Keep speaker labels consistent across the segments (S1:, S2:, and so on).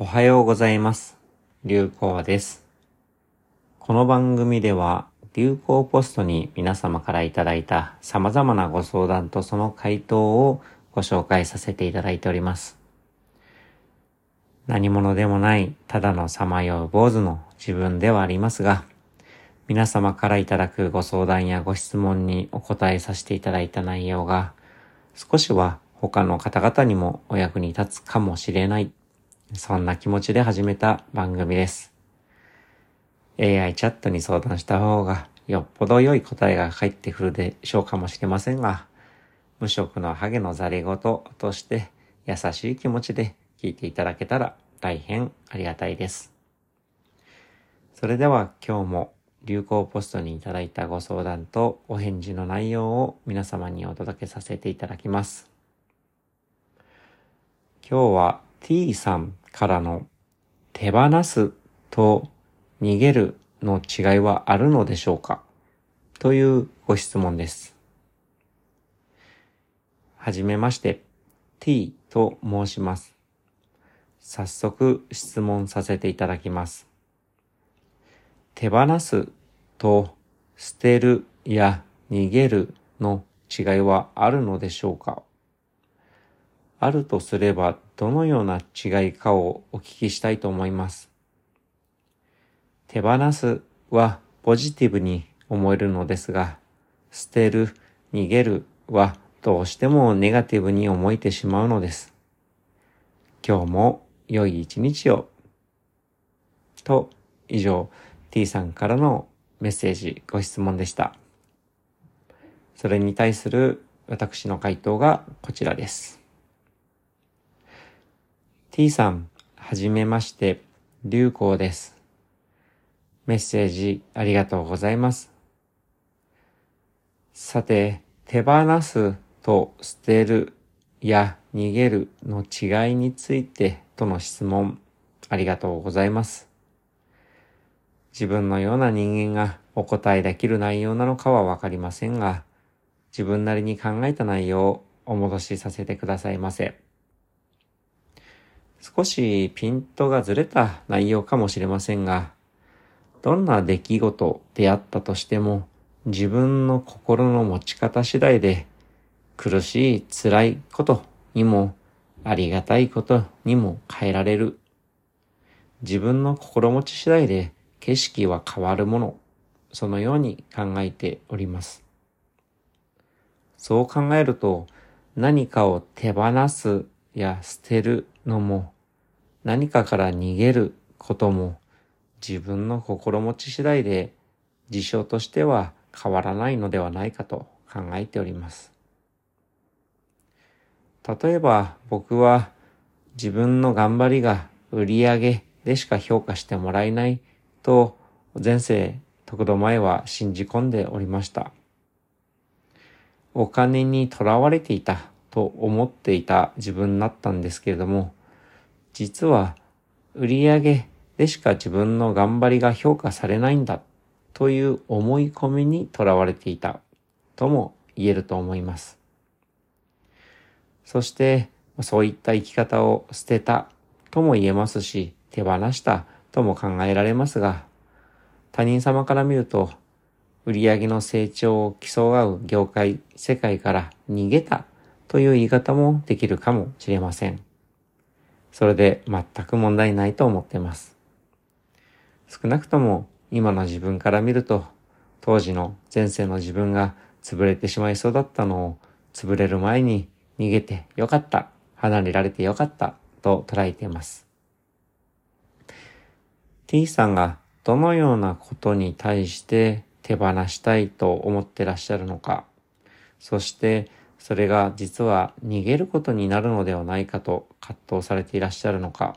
S1: おはようございます。流行です。この番組では、流行ポストに皆様からいただいた様々なご相談とその回答をご紹介させていただいております。何者でもない、ただのさまよう坊主の自分ではありますが、皆様からいただくご相談やご質問にお答えさせていただいた内容が、少しは他の方々にもお役に立つかもしれない。そんな気持ちで始めた番組です。AI チャットに相談した方がよっぽど良い答えが返ってくるでしょうかもしれませんが、無職のハゲのザレ言として優しい気持ちで聞いていただけたら大変ありがたいです。それでは今日も流行ポストにいただいたご相談とお返事の内容を皆様にお届けさせていただきます。今日は T さんからの手放すと逃げるの違いはあるのでしょうか？というご質問です。はじめまして、T と申します。早速質問させていただきます。手放すと捨てるや逃げるの違いはあるのでしょうか？あるとすればどのような違いかをお聞きしたいと思います。手放すはポジティブに思えるのですが、捨てる、逃げるはどうしてもネガティブに思えてしまうのです。今日も良い一日を。と、以上、T さんからのメッセージ、ご質問でした。それに対する私の回答がこちらです。T さん、はじめまして、流行です。メッセージありがとうございます。さて、手放すと捨てるや逃げるの違いについてとの質問ありがとうございます。自分のような人間がお答えできる内容なのかはわかりませんが、自分なりに考えた内容をお戻しさせてくださいませ。少しピントがずれた内容かもしれませんが、どんな出来事であったとしても、自分の心の持ち方次第で、苦しい辛いことにも、ありがたいことにも変えられる。自分の心持ち次第で景色は変わるもの、そのように考えております。そう考えると、何かを手放すや捨てるのも、何かから逃げることも、自分の心持ち次第で事象としては変わらないのではないかと考えております。例えば僕は自分の頑張りが売り上げでしか評価してもらえないと前世得度前は信じ込んでおりました。お金にとらわれていたと思っていた自分だったんですけれども、実は売上でしか自分の頑張りが評価されないんだという思い込みにとらわれていたとも言えると思います。そしてそういった生き方を捨てたとも言えますし手放したとも考えられますが他人様から見ると売上の成長を競う業界世界から逃げたという言い方もできるかもしれません。それで全く問題ないと思っています。少なくとも今の自分から見ると、当時の前世の自分が潰れてしまいそうだったのを、潰れる前に逃げてよかった、離れられてよかった、と捉えています。T さんがどのようなことに対して手放したいと思ってらっしゃるのか、そしてそれが実は逃げることになるのではないかと葛藤されていらっしゃるのか、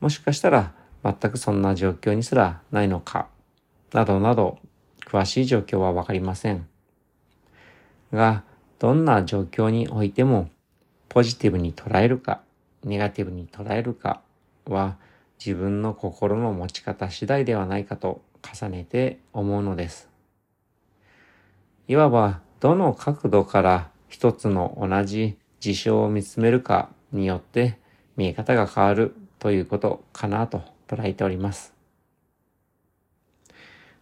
S1: もしかしたら全くそんな状況にすらないのか、などなど、詳しい状況はわかりません。が、どんな状況においても、ポジティブに捉えるか、ネガティブに捉えるかは、自分の心の持ち方次第ではないかと重ねて思うのです。いわば、どの角度から一つの同じ事象を見つめるかによって、見え方が変わるということかなと捉えております。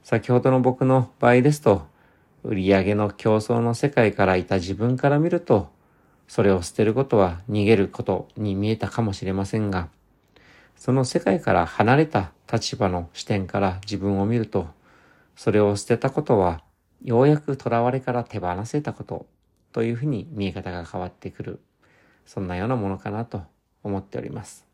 S1: 先ほどの僕の場合ですと、売上の競争の世界からいた自分から見ると、それを捨てることは逃げることに見えたかもしれませんが、その世界から離れた立場の視点から自分を見ると、それを捨てたことは、ようやく囚われから手放せたことというふうに見え方が変わってくる、そんなようなものかなと思っております。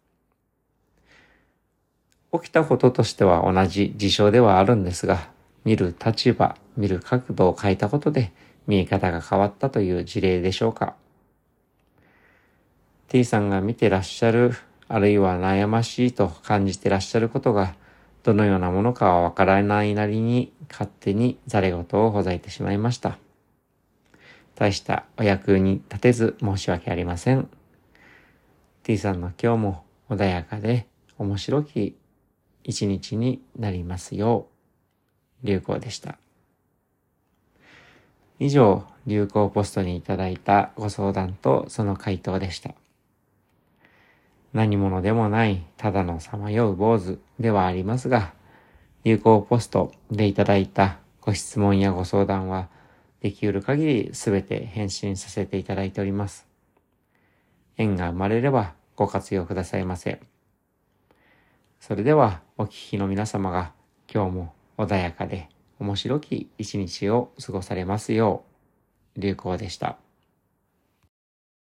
S1: 起きたこととしては同じ事象ではあるんですが、見る立場、見る角度を変えたことで見え方が変わったという事例でしょうか。T さんが見てらっしゃる、あるいは悩ましいと感じてらっしゃることが、どのようなものかはわからないなりに勝手にざれ言をほざいてしまいました。大したお役に立てず申し訳ありません。T さんの今日も穏やかで面白き一日になりますよう、流行でした。以上、流行ポストにいただいたご相談とその回答でした。何者でもないただのさまよう坊主ではありますが、流行ポストでいただいたご質問やご相談は、できうる限りすべて返信させていただいております。縁が生まれればご活用くださいませ。それではお聞きの皆様が今日も穏やかで面白き一日を過ごされますよう、流行でした。